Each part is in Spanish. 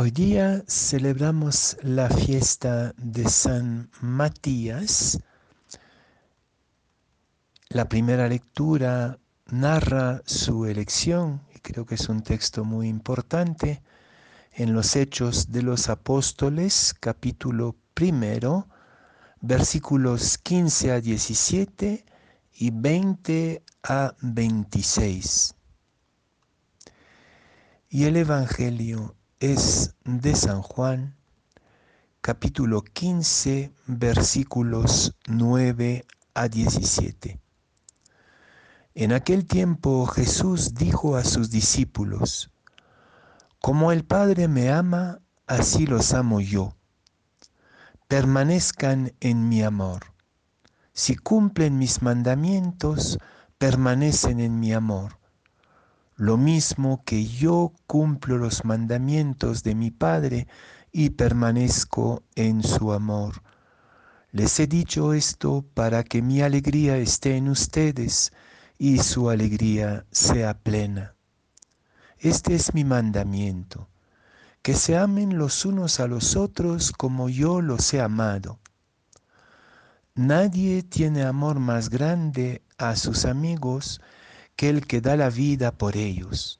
Hoy día celebramos la fiesta de San Matías. La primera lectura narra su elección, y creo que es un texto muy importante, en los Hechos de los Apóstoles, capítulo primero, versículos 15 a 17 y 20 a 26. Y el Evangelio es de San Juan, capítulo 15, versículos 9 a 17. En aquel tiempo Jesús dijo a sus discípulos, Como el Padre me ama, así los amo yo. Permanezcan en mi amor. Si cumplen mis mandamientos, permanecen en mi amor lo mismo que yo cumplo los mandamientos de mi Padre y permanezco en su amor. Les he dicho esto para que mi alegría esté en ustedes y su alegría sea plena. Este es mi mandamiento, que se amen los unos a los otros como yo los he amado. Nadie tiene amor más grande a sus amigos aquel que da la vida por ellos.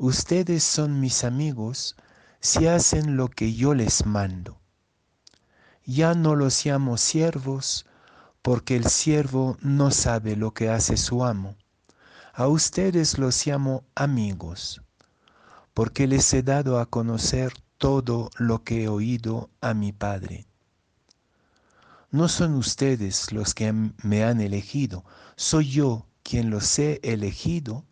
Ustedes son mis amigos si hacen lo que yo les mando. Ya no los llamo siervos, porque el siervo no sabe lo que hace su amo. A ustedes los llamo amigos, porque les he dado a conocer todo lo que he oído a mi Padre. No son ustedes los que me han elegido, soy yo quien los he elegido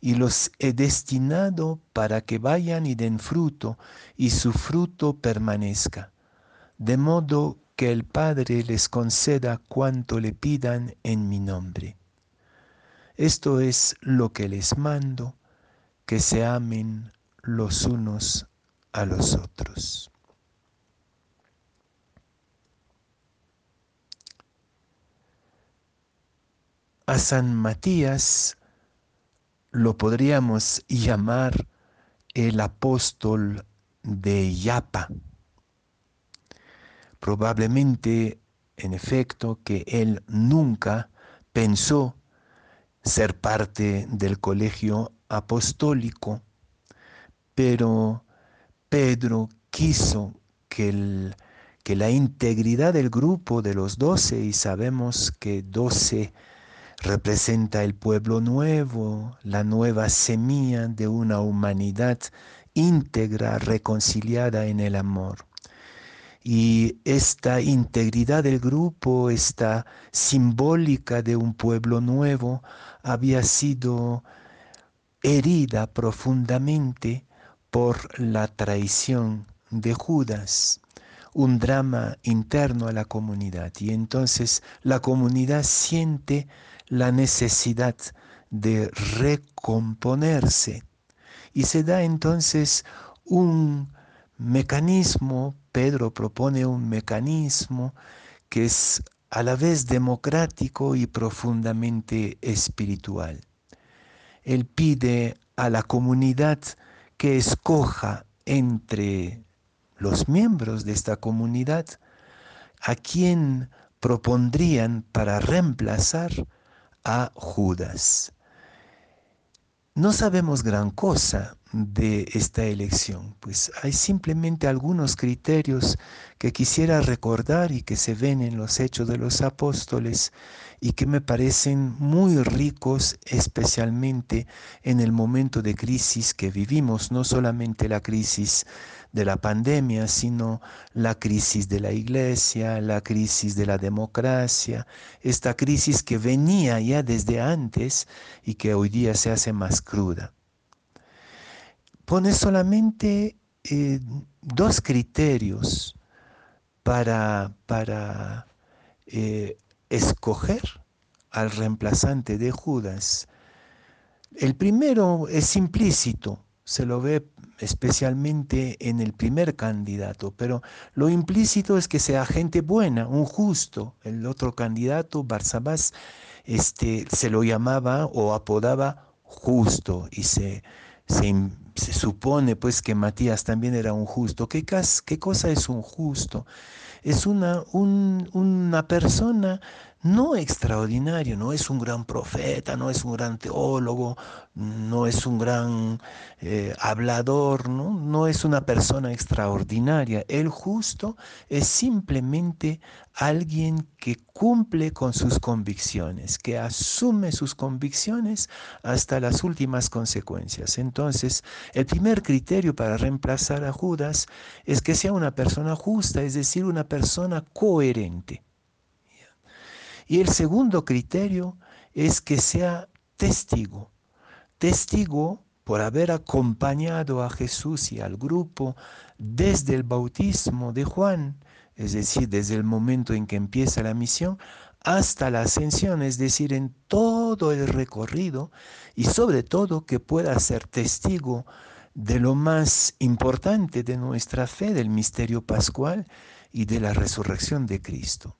y los he destinado para que vayan y den fruto y su fruto permanezca, de modo que el Padre les conceda cuanto le pidan en mi nombre. Esto es lo que les mando, que se amen los unos a los otros. A San Matías lo podríamos llamar el apóstol de Yapa. Probablemente, en efecto, que él nunca pensó ser parte del colegio apostólico, pero Pedro quiso que, que la integridad del grupo de los doce, y sabemos que doce representa el pueblo nuevo, la nueva semilla de una humanidad íntegra, reconciliada en el amor. Y esta integridad del grupo, esta simbólica de un pueblo nuevo, había sido herida profundamente por la traición de Judas, un drama interno a la comunidad. Y entonces la comunidad siente la necesidad de recomponerse. Y se da entonces un mecanismo, Pedro propone un mecanismo que es a la vez democrático y profundamente espiritual. Él pide a la comunidad que escoja entre los miembros de esta comunidad a quien propondrían para reemplazar a Judas. No sabemos gran cosa de esta elección, pues hay simplemente algunos criterios que quisiera recordar y que se ven en los hechos de los apóstoles y que me parecen muy ricos, especialmente en el momento de crisis que vivimos, no solamente la crisis de la pandemia, sino la crisis de la iglesia, la crisis de la democracia, esta crisis que venía ya desde antes y que hoy día se hace más cruda. Pone solamente eh, dos criterios para, para eh, escoger al reemplazante de Judas. El primero es implícito, se lo ve especialmente en el primer candidato, pero lo implícito es que sea gente buena, un justo. El otro candidato, Barsabás, este, se lo llamaba o apodaba justo y se, se supone pues que Matías también era un justo. ¿Qué, qué cosa es un justo? Es una, una persona no extraordinario, no es un gran profeta, no es un gran teólogo, no es un gran eh, hablador, ¿no? no es una persona extraordinaria. El justo es simplemente alguien que cumple con sus convicciones, que asume sus convicciones hasta las últimas consecuencias. Entonces, el primer criterio para reemplazar a Judas es que sea una persona justa, es decir, una persona coherente. Y el segundo criterio es que sea testigo. Testigo por haber acompañado a Jesús y al grupo desde el bautismo de Juan, es decir, desde el momento en que empieza la misión, hasta la ascensión, es decir, en todo el recorrido y sobre todo que pueda ser testigo de lo más importante de nuestra fe, del misterio pascual y de la resurrección de Cristo.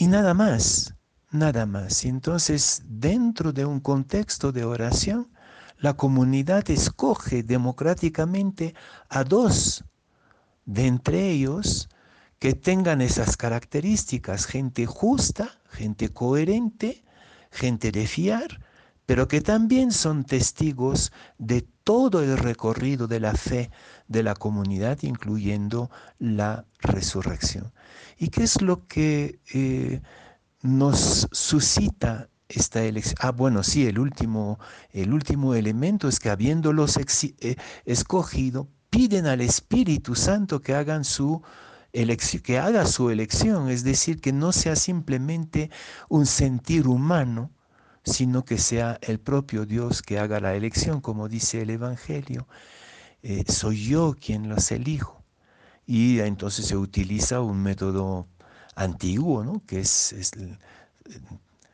Y nada más, nada más. Entonces, dentro de un contexto de oración, la comunidad escoge democráticamente a dos de entre ellos que tengan esas características, gente justa, gente coherente, gente de fiar, pero que también son testigos de todo el recorrido de la fe de la comunidad, incluyendo la resurrección. ¿Y qué es lo que eh, nos suscita esta elección? Ah, bueno, sí, el último, el último elemento es que habiéndolos eh, escogido, piden al Espíritu Santo que hagan su que haga su elección, es decir, que no sea simplemente un sentir humano, sino que sea el propio Dios que haga la elección, como dice el Evangelio. Eh, soy yo quien los elijo. Y entonces se utiliza un método antiguo, ¿no? que es, eh,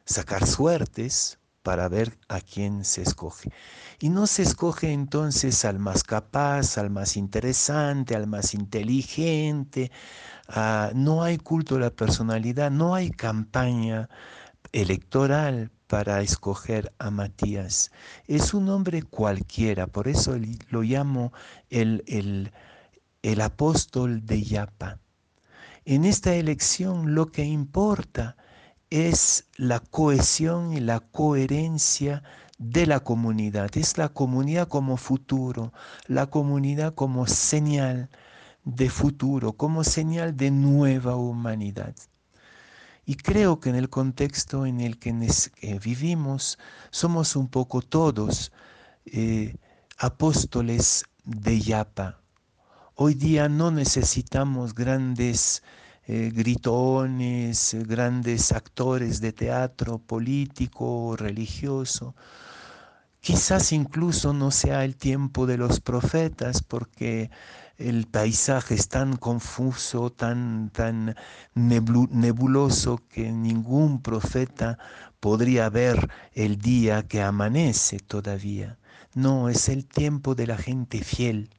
sacar suertes para ver a quién se escoge. Y no se escoge entonces al más capaz, al más interesante, al más inteligente. Ah, no hay culto a la personalidad, no hay campaña electoral para escoger a Matías. Es un hombre cualquiera, por eso lo llamo el, el, el apóstol de Yapa. En esta elección lo que importa es la cohesión y la coherencia de la comunidad. Es la comunidad como futuro, la comunidad como señal de futuro, como señal de nueva humanidad. Y creo que en el contexto en el que vivimos somos un poco todos eh, apóstoles de Yapa. Hoy día no necesitamos grandes eh, gritones, grandes actores de teatro político o religioso. Quizás incluso no sea el tiempo de los profetas porque el paisaje es tan confuso, tan, tan nebuloso que ningún profeta podría ver el día que amanece todavía. No, es el tiempo de la gente fiel,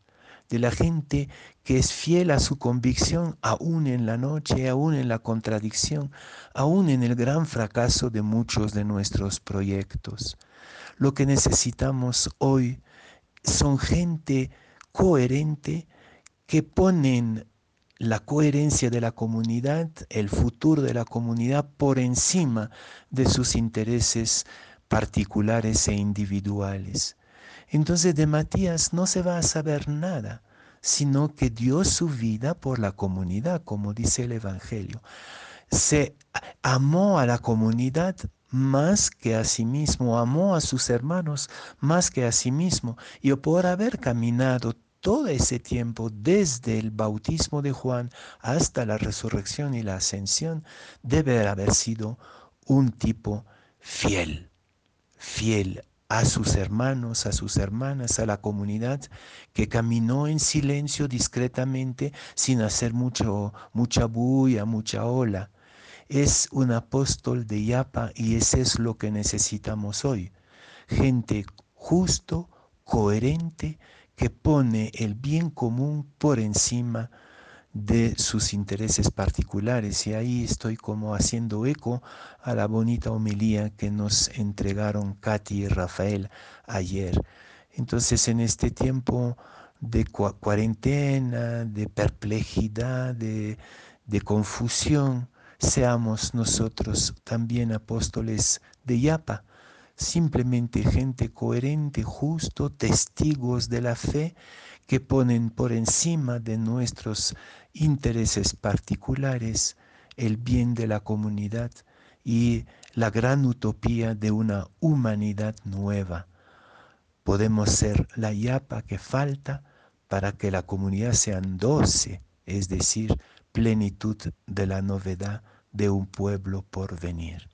de la gente que es fiel a su convicción aún en la noche, aún en la contradicción, aún en el gran fracaso de muchos de nuestros proyectos. Lo que necesitamos hoy son gente coherente, que ponen la coherencia de la comunidad, el futuro de la comunidad por encima de sus intereses particulares e individuales. Entonces de Matías no se va a saber nada, sino que dio su vida por la comunidad, como dice el Evangelio. Se amó a la comunidad más que a sí mismo, amó a sus hermanos más que a sí mismo, y por haber caminado todo ese tiempo, desde el bautismo de Juan hasta la resurrección y la ascensión, debe haber sido un tipo fiel, fiel a sus hermanos, a sus hermanas, a la comunidad, que caminó en silencio discretamente, sin hacer mucho, mucha bulla, mucha ola. Es un apóstol de Yapa y ese es lo que necesitamos hoy. Gente justo, coherente, que pone el bien común por encima de sus intereses particulares. Y ahí estoy como haciendo eco a la bonita homilía que nos entregaron Katy y Rafael ayer. Entonces en este tiempo de cuarentena, de perplejidad, de, de confusión, seamos nosotros también apóstoles de Yapa, simplemente gente coherente, justo, testigos de la fe que ponen por encima de nuestros intereses particulares el bien de la comunidad y la gran utopía de una humanidad nueva. Podemos ser la yapa que falta para que la comunidad sean doce, es decir, plenitud de la novedad de un pueblo por venir.